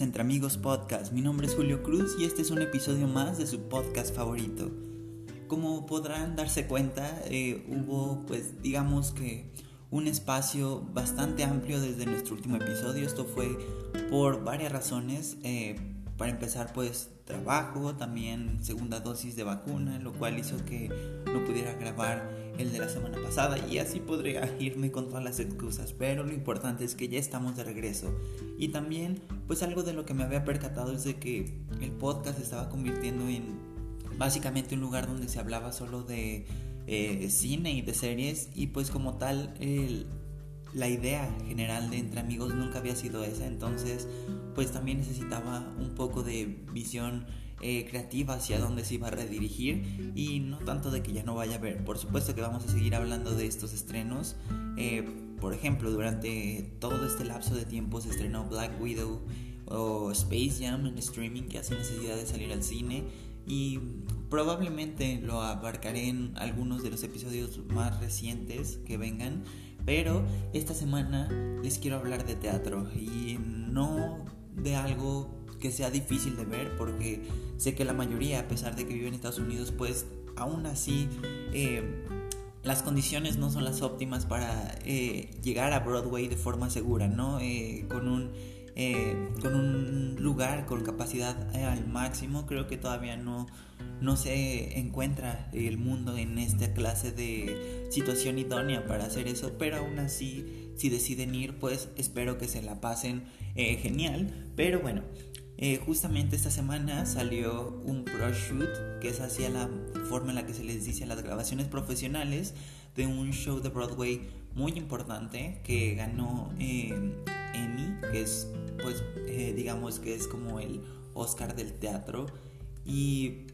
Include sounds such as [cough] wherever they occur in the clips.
Entre Amigos Podcast. Mi nombre es Julio Cruz y este es un episodio más de su podcast favorito. Como podrán darse cuenta, eh, hubo pues digamos que un espacio bastante amplio desde nuestro último episodio. Esto fue por varias razones. Eh, para empezar pues trabajo, también segunda dosis de vacuna, lo cual hizo que no pudiera grabar el de la semana pasada y así podría irme con todas las excusas, pero lo importante es que ya estamos de regreso. Y también pues algo de lo que me había percatado es de que el podcast estaba convirtiendo en básicamente un lugar donde se hablaba solo de eh, cine y de series y pues como tal el, la idea general de entre amigos nunca había sido esa, entonces pues también necesitaba un poco de visión eh, creativa hacia dónde se iba a redirigir y no tanto de que ya no vaya a ver. Por supuesto que vamos a seguir hablando de estos estrenos. Eh, por ejemplo, durante todo este lapso de tiempo se estrenó Black Widow o Space Jam en streaming que hace necesidad de salir al cine y probablemente lo abarcaré en algunos de los episodios más recientes que vengan pero esta semana les quiero hablar de teatro y no de algo que sea difícil de ver porque sé que la mayoría, a pesar de que vive en Estados Unidos, pues aún así eh, las condiciones no son las óptimas para eh, llegar a Broadway de forma segura, ¿no? Eh, con un con un lugar con capacidad al máximo creo que todavía no no se encuentra el mundo en esta clase de situación idónea para hacer eso, pero aún así, si deciden ir, pues espero que se la pasen eh, genial. Pero bueno, eh, justamente esta semana salió un pro shoot, que es hacia la forma en la que se les dice las grabaciones profesionales de un show de Broadway muy importante que ganó eh, Emmy, que es, pues, digamos que es como el Oscar del teatro. Y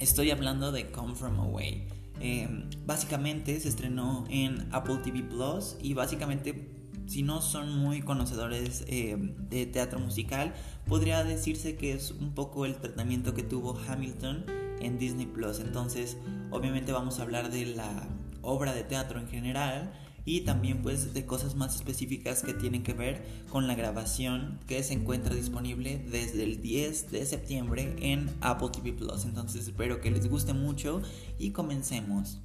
Estoy hablando de Come From Away. Em, básicamente se estrenó en Apple TV Plus y básicamente si no son muy conocedores em, de teatro musical, podría decirse que es un poco el tratamiento que tuvo Hamilton en Disney Plus. Entonces, obviamente vamos a hablar de la obra de teatro en general y también pues de cosas más específicas que tienen que ver con la grabación que se encuentra disponible desde el 10 de septiembre en Apple TV Plus. Entonces espero que les guste mucho y comencemos.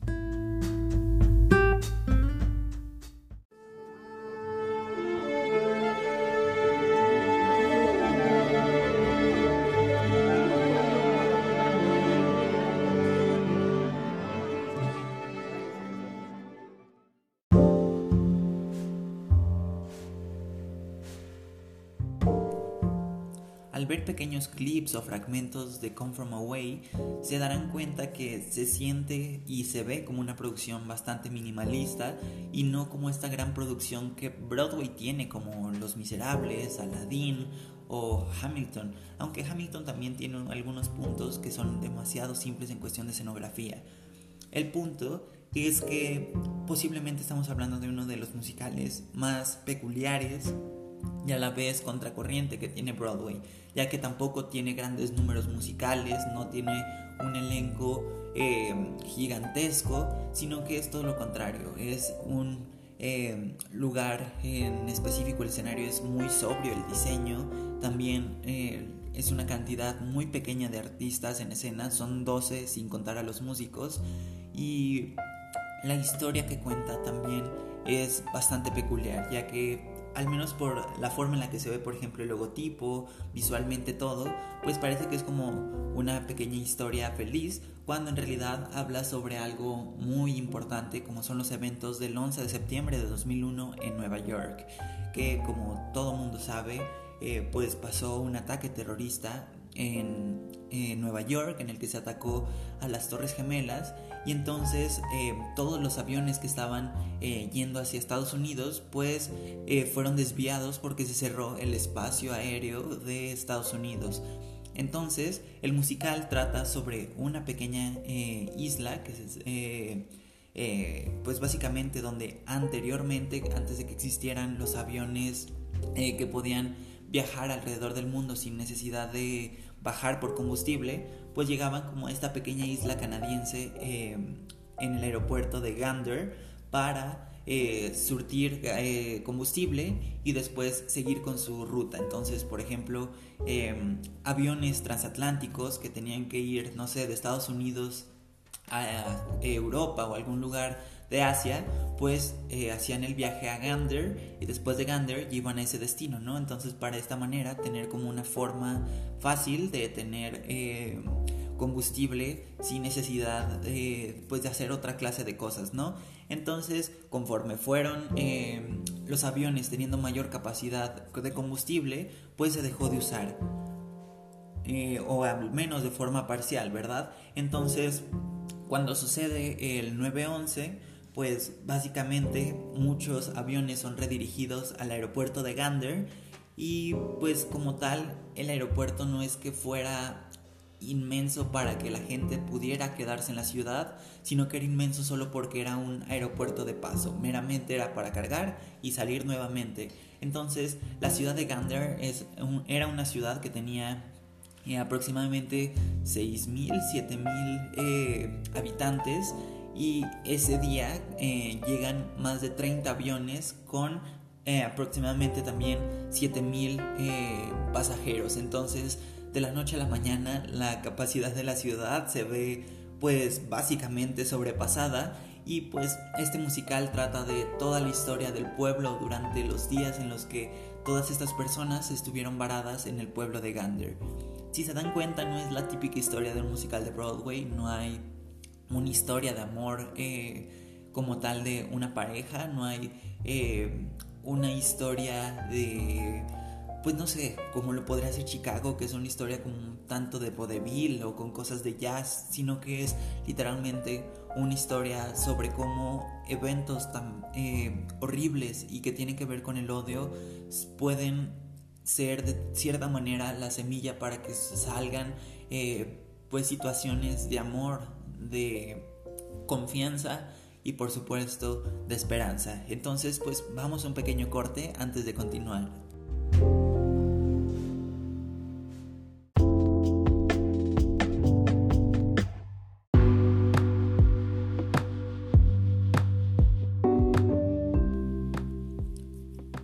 Al ver pequeños clips o fragmentos de Come From Away, se darán cuenta que se siente y se ve como una producción bastante minimalista y no como esta gran producción que Broadway tiene como Los Miserables, Aladdin o Hamilton, aunque Hamilton también tiene algunos puntos que son demasiado simples en cuestión de escenografía. El punto es que posiblemente estamos hablando de uno de los musicales más peculiares y a la vez contracorriente que tiene Broadway, ya que tampoco tiene grandes números musicales, no tiene un elenco eh, gigantesco, sino que es todo lo contrario, es un eh, lugar en específico, el escenario es muy sobrio, el diseño también eh, es una cantidad muy pequeña de artistas en escena, son 12 sin contar a los músicos, y la historia que cuenta también es bastante peculiar, ya que al menos por la forma en la que se ve, por ejemplo, el logotipo, visualmente todo, pues parece que es como una pequeña historia feliz, cuando en realidad habla sobre algo muy importante como son los eventos del 11 de septiembre de 2001 en Nueva York, que como todo mundo sabe, eh, pues pasó un ataque terrorista en, Nueva York en el que se atacó a las Torres Gemelas y entonces eh, todos los aviones que estaban eh, yendo hacia Estados Unidos pues eh, fueron desviados porque se cerró el espacio aéreo de Estados Unidos. Entonces el musical trata sobre una pequeña isla que es pues básicamente donde anteriormente antes de que existieran los aviones que podían viajar alrededor del mundo sin necesidad de bajar por combustible, pues llegaban como a esta pequeña isla canadiense em, en el aeropuerto de Gander para eh, surtir eh, combustible y después seguir con su ruta. Entonces, por ejemplo, em, aviones transatlánticos que tenían que ir, no sé, de Estados Unidos a Europa o algún lugar de Asia, pues eh, hacían el viaje a Gander y después de Gander iban a ese destino, ¿no? Entonces para esta manera tener como una forma fácil de tener eh, combustible sin necesidad pues de hacer otra clase de cosas, ¿no? Entonces conforme fueron eh, los aviones teniendo mayor capacidad de combustible, pues se dejó de usar. o al menos de forma parcial, ¿verdad? Entonces, cuando sucede el 911, pues básicamente muchos aviones son redirigidos al aeropuerto de Gander y pues como tal el aeropuerto no es que fuera inmenso para que la gente pudiera quedarse en la ciudad, sino que era inmenso solo porque era un aeropuerto de paso, meramente era para cargar y salir nuevamente. Entonces la ciudad de Gander es era una ciudad que tenía eh, aproximadamente 6.000, 7.000 eh, habitantes y ese día eh, llegan más de 30 aviones con eh, aproximadamente también 7000 eh, pasajeros. Entonces, de la noche a la mañana, la capacidad de la ciudad se ve pues básicamente sobrepasada y pues este musical trata de toda la historia del pueblo durante los días en los que todas estas personas estuvieron varadas en el pueblo de Gander. Si se dan cuenta, no es la típica historia del musical de Broadway, no hay una historia de amor eh, como tal de una pareja, no hay eh, una historia de, pues no sé, como lo podría ser Chicago, que es una historia como un tanto de vodevil o con cosas de jazz, sino que es literalmente una historia sobre cómo eventos tan eh, horribles y que tienen que ver con el odio pueden ser de cierta manera la semilla para que salgan pues situaciones de amor, de confianza y por supuesto de esperanza. Entonces pues vamos a un pequeño corte antes de continuar.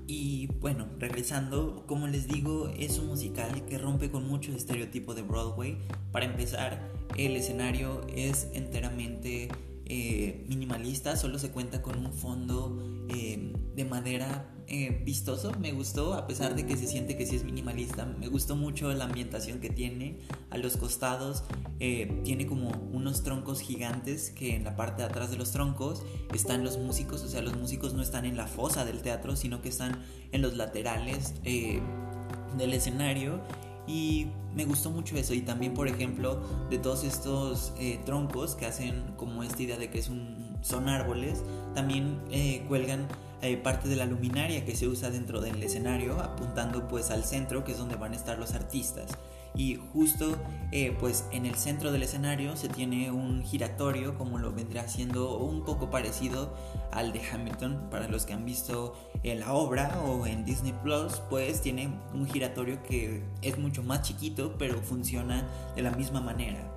Y bueno, regresando, como les digo, es un musical que rompe con mucho estereotipo de Broadway. Para empezar, el escenario es enteramente eh, minimalista, solo se cuenta con un fondo eh, de madera eh, vistoso, me gustó, a pesar de que se siente que sí es minimalista, me gustó mucho la ambientación que tiene a los costados, tiene como unos troncos gigantes que en la parte de atrás de los troncos están los músicos, o sea, los músicos no están en la fosa del teatro, sino que están en los laterales del escenario y me gustó mucho eso. Y también, por ejemplo, de todos estos eh, troncos que hacen como esta idea de que es un, son árboles, también eh, cuelgan eh, parte de la luminaria que se usa dentro del escenario, apuntando pues al centro, que es donde van a estar los artistas y justo eh, pues en el centro del escenario se tiene un giratorio como lo vendrá siendo un poco parecido al de Hamilton. Para los que han visto en la obra o en Disney Plus pues tiene un giratorio que es mucho más chiquito pero funciona de la misma manera.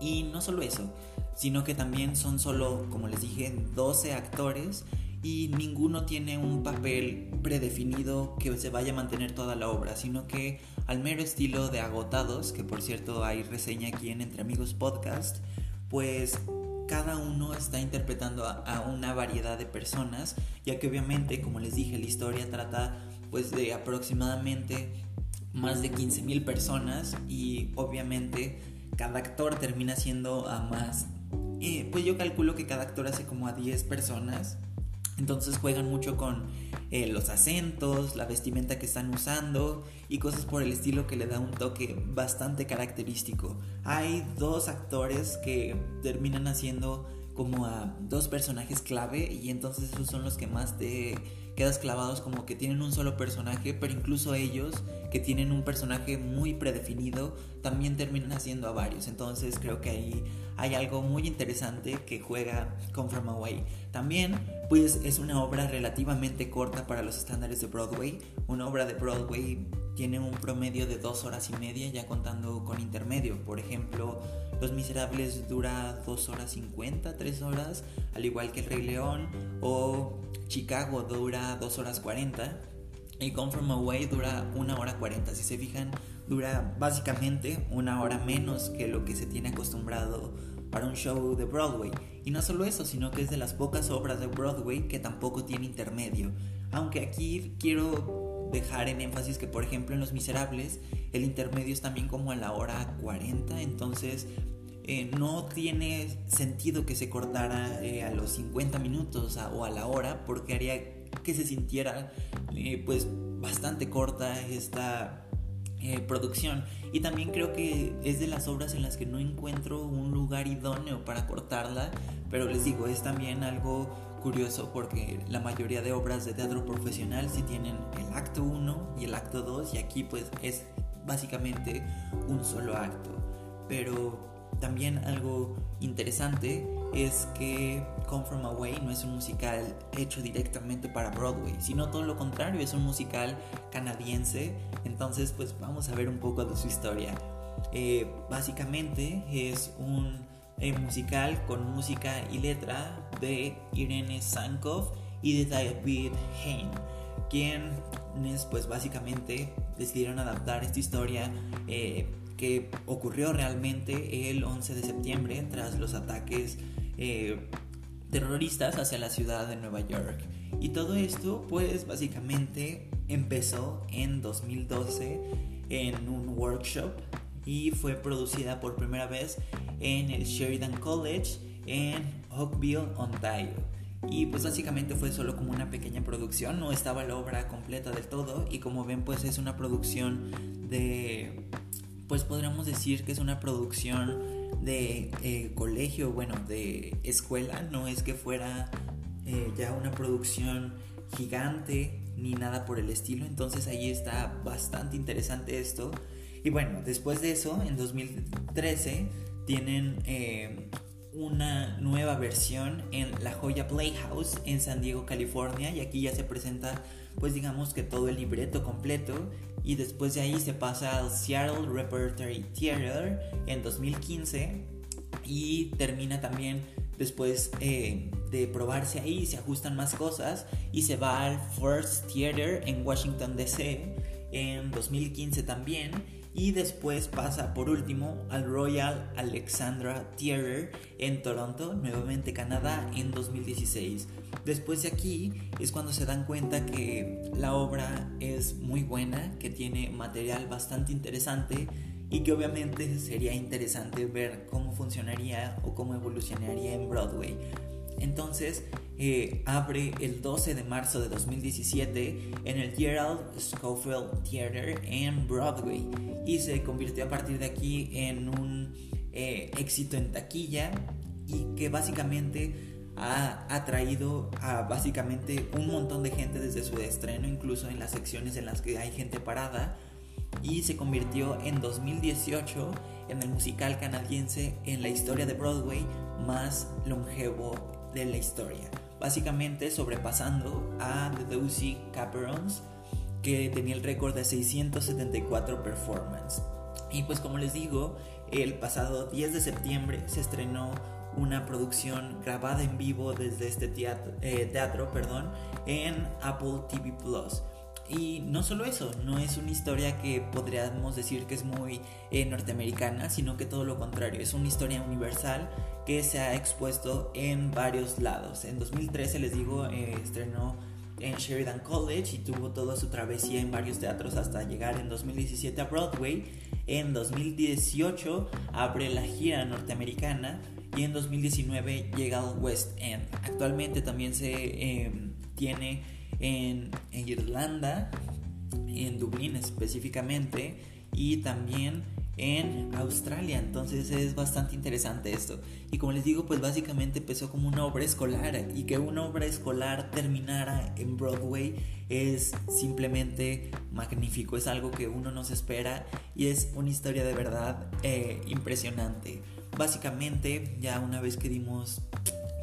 Y no solo eso sino que también son solo como les dije 12 actores y ninguno tiene un papel predefinido que se vaya a mantener toda la obra, sino que al mero estilo de Agotados, que por cierto hay reseña aquí en Entre Amigos Podcast, pues cada uno está interpretando a, una variedad de personas, ya que obviamente, como les dije, la historia trata pues de aproximadamente más de 15.000 personas y obviamente cada actor termina siendo a más... Eh, pues yo calculo que cada actor hace como a 10 personas entonces juegan mucho con eh, los acentos, la vestimenta que están usando y cosas por el estilo que le da un toque bastante característico. Hay dos actores que terminan haciendo como a dos personajes clave y entonces esos son los que más te quedas clavados como que tienen un solo personaje, pero incluso ellos que tienen un personaje muy predefinido también terminan haciendo a varios. Entonces creo que ahí hay algo muy interesante que juega con From Away. También pues es una obra relativamente corta para los estándares de Broadway. Una obra de Broadway tiene un promedio de dos horas y media ya contando con intermedio. Por ejemplo, Los Miserables dura 2 horas 50, 3 horas, al igual que El Rey León, o Chicago dura 2 horas 40 y Come From Away dura 1 hora 40. Si se fijan, dura básicamente una hora menos que lo que se tiene acostumbrado para un show de Broadway. Y no solo eso, sino que es de las pocas obras de Broadway que tampoco tiene intermedio. Aunque aquí quiero dejar en énfasis que, por ejemplo, en Los Miserables, el intermedio es también como a la hora 40, entonces eh, no tiene sentido que se cortara eh, a los 50 minutos o a la hora, porque haría que se sintiera eh, pues bastante corta esta producción. Y también creo que es de las obras en las que no encuentro un lugar idóneo para cortarla, pero les digo, es también algo curioso porque la mayoría de obras de teatro profesional sí tienen el acto 1 y el acto 2 y aquí pues es básicamente un solo acto. Pero también algo interesante es que Come From Away no es un musical hecho directamente para Broadway, sino todo lo contrario, es un musical canadiense. Entonces pues vamos a ver un poco de su historia. Eh, básicamente es un eh, musical con música y letra de Irene Sankov y de David Hain, quienes pues básicamente decidieron adaptar esta historia eh, que ocurrió realmente el 11 de septiembre tras los ataques eh, terroristas hacia la ciudad de Nueva York. Y todo esto pues básicamente empezó en 2012 en un workshop y fue producida por primera vez en el Sheridan College en Oakville, Ontario. Y pues básicamente fue solo como una pequeña producción, no estaba la obra completa del todo y como ven pues es una producción de, pues podríamos decir que es una producción de eh, colegio, bueno, de escuela, no es que fuera eh, ya una producción gigante ni nada por el estilo, entonces ahí está bastante interesante esto. Y bueno, después de eso, en 2013, tienen eh, una nueva versión en La Joya Playhouse en San Diego, California. Y aquí ya se presenta, pues digamos que todo el libreto completo. Y después de ahí se pasa al Seattle Repertory Theater en 2015. Y termina también después eh, de probarse ahí, se ajustan más cosas. Y se va al First Theater en Washington, D.C. en 2015 también y después pasa por último al Royal Alexandra Theatre en Toronto, nuevamente Canadá, en 2016. Después de aquí es cuando se dan cuenta que la obra es muy buena, que tiene material bastante interesante y que obviamente sería interesante ver cómo funcionaría o cómo evolucionaría en Broadway. Entonces eh, abre el 12 de marzo de 2017 en el Gerald Schofield Theater en Broadway y se convirtió a partir de aquí en un eh, éxito en taquilla y que básicamente ha atraído a básicamente un montón de gente desde su estreno, incluso en las secciones en las que hay gente parada, y se convirtió en 2018 en el musical canadiense en la historia de Broadway más longevo de la historia, básicamente sobrepasando a The Dozy Caperons, que tenía el récord de 674 performances. Y pues como les digo, el pasado 10 de septiembre se estrenó una producción grabada en vivo desde este teatro, eh, teatro perdón, en Apple TV Plus. Y no solo eso, no es una historia que podríamos decir que es muy eh, norteamericana, sino que todo lo contrario, es una historia universal que se ha expuesto en varios lados. En 2013, les digo, eh, estrenó en Sheridan College y tuvo toda su travesía en varios teatros hasta llegar en 2017 a Broadway. En 2018 abre la gira norteamericana y en 2019 llega al West End. Actualmente también se em, tiene en, en Irlanda, en Dublín específicamente, y también en Australia. Entonces es bastante interesante esto. Y como les digo, pues básicamente empezó como una obra escolar y que una obra escolar terminara en Broadway es simplemente magnífico. Es algo que uno no se espera y es una historia de verdad eh, impresionante. Básicamente, ya una vez que dimos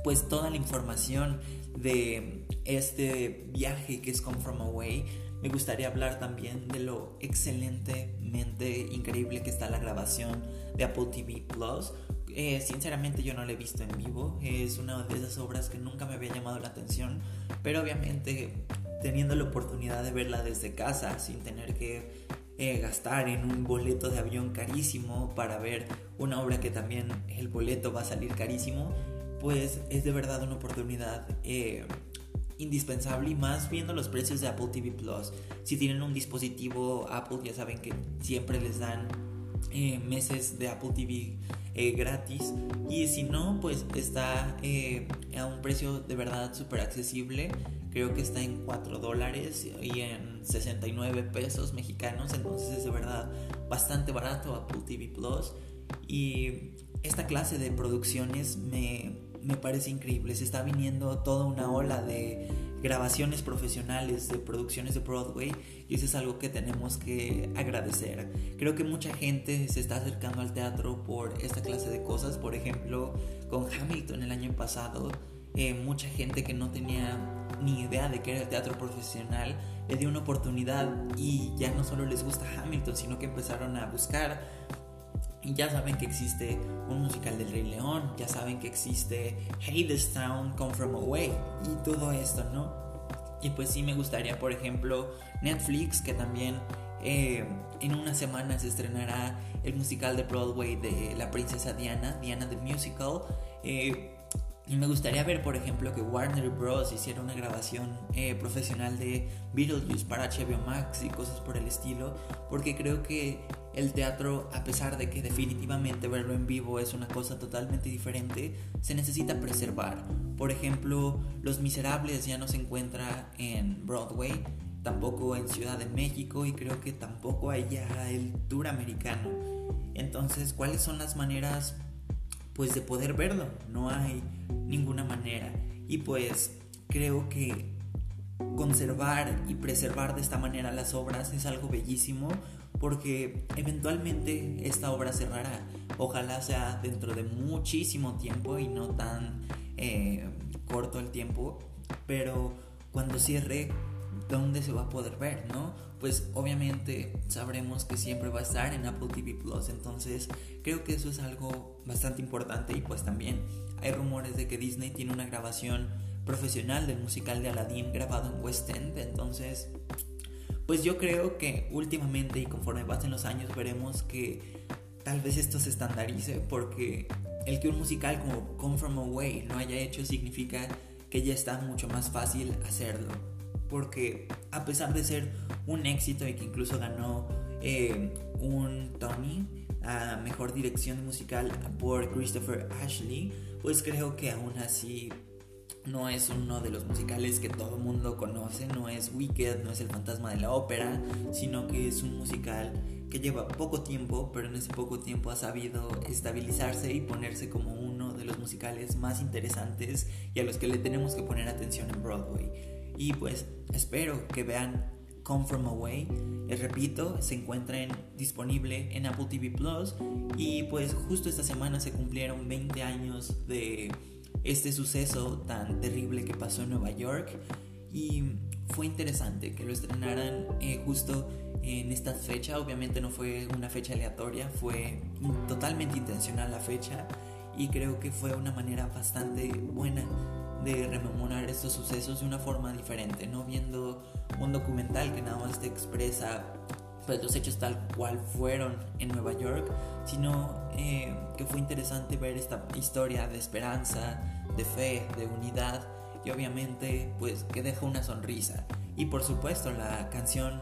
pues toda la información de este viaje que es Come From Away, me gustaría hablar también de lo excelentemente mente increíble que está la grabación de Apple TV Plus. Eh, sinceramente yo no la he visto en vivo, es una de esas obras que nunca me había llamado la atención, pero obviamente teniendo la oportunidad de verla desde casa sin tener que eh, gastar en un boleto de avión carísimo para ver una obra que también el boleto va a salir carísimo, pues es de verdad una oportunidad eh, indispensable y más viendo los precios de Apple TV Plus. Si tienen un dispositivo Apple ya saben que siempre les dan eh, meses de Apple TV eh, gratis. Y si no pues está eh, a un precio de verdad súper accesible. Creo que está en 4 dólares y en 69 pesos mexicanos. Entonces es de verdad bastante barato Apple TV Plus. Y esta clase de producciones me, me parece increíble se está viniendo toda una ola de grabaciones profesionales de producciones de Broadway y eso es algo que tenemos que agradecer. Creo que mucha gente se está acercando al teatro por esta clase de cosas, por ejemplo con Hamilton el año pasado, eh, mucha gente que no tenía ni idea de que era el teatro profesional le dio una oportunidad y ya no solo les gusta Hamilton, sino que empezaron a buscar y ya saben que existe un musical del Rey León, ya saben que existe Hadestown, Come From Away y todo esto, ¿no? Y pues sí me gustaría, por ejemplo, Netflix, que también eh, en una semana se estrenará el musical de Broadway de La Princesa Diana, Diana the Musical. Eh, y me gustaría ver, por ejemplo, que Warner Bros. hiciera una grabación eh, profesional de Beetlejuice para HBO Max y cosas por el estilo, porque creo que el teatro, a pesar de que definitivamente verlo en vivo es una cosa totalmente diferente, se necesita preservar. Por ejemplo, Los Miserables ya no se encuentra en Broadway, tampoco en Ciudad de México y creo que tampoco hay ya el tour americano. Entonces, ¿cuáles son las maneras pues de poder verlo? No hay ninguna manera. Y pues creo que conservar y preservar de esta manera las obras es algo bellísimo porque eventualmente esta obra cerrará. Ojalá sea dentro de muchísimo tiempo y no tan eh, corto el tiempo, pero cuando cierre, ¿dónde se va a poder ver, no? Pues obviamente sabremos que siempre va a estar en Apple TV Plus, entonces creo que eso es algo bastante importante y pues también hay rumores de que Disney tiene una grabación profesional del musical de Aladdin grabado en West End, entonces pues yo creo que últimamente y conforme pasen los años veremos que tal vez esto se estandarice porque el que un musical como Come From Away lo haya hecho significa que ya está mucho más fácil hacerlo. Porque a pesar de ser un éxito y que incluso ganó eh, un Tony a Mejor Dirección Musical por Christopher Ashley, pues creo que aún así no es uno de los musicales que todo el mundo conoce, no es Wicked, no es El Fantasma de la Ópera, sino que es un musical que lleva poco tiempo, pero en ese poco tiempo ha sabido estabilizarse y ponerse como uno de los musicales más interesantes y a los que le tenemos que poner atención en Broadway. Y pues espero que vean Come From Away. Les repito, se encuentra disponible en Apple TV Plus y pues justo esta semana se cumplieron 20 años de este suceso tan terrible que pasó en Nueva York. Y fue interesante que lo estrenaran eh, justo en esta fecha. Obviamente no fue una fecha aleatoria, fue totalmente intencional la fecha. Y creo que fue una manera bastante buena de rememorar estos sucesos de una forma diferente, no viendo un documental que nada más te expresa pues, los hechos tal cual fueron en Nueva York, sino eh, que fue interesante ver esta historia de esperanza, de fe, de unidad y obviamente pues que deja una sonrisa. Y por supuesto la canción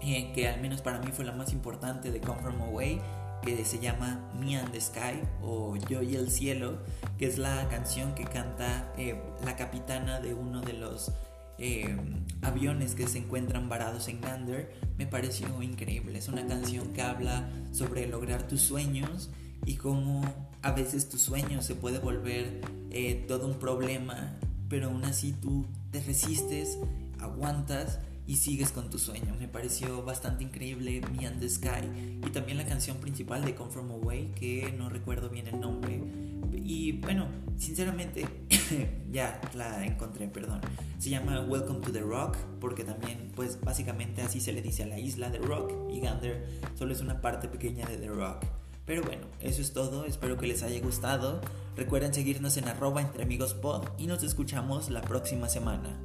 eh, que al menos para mí fue la más importante de Come From Away, que se llama Me and the Sky o Yo y el Cielo, que es la canción que canta eh, la capitana de uno de los eh, aviones que se encuentran varados en Gander, me pareció increíble. Es una canción que habla sobre lograr tus sueños y cómo a veces tu sueño se puede volver todo un problema, pero aún así tú te resistes, aguantas y sigues con tu sueño. Me pareció bastante increíble Me and the Sky y también la canción principal de Come From Away, que no recuerdo bien el nombre. Y bueno, sinceramente, [coughs] ya la encontré, perdón. Se llama Welcome to the Rock, porque también, pues básicamente así se le dice a la isla de Rock y Gander solo es una parte pequeña de The Rock. Pero bueno, eso es todo, espero que les haya gustado. Recuerden seguirnos en arroba entre amigos pod y nos escuchamos la próxima semana.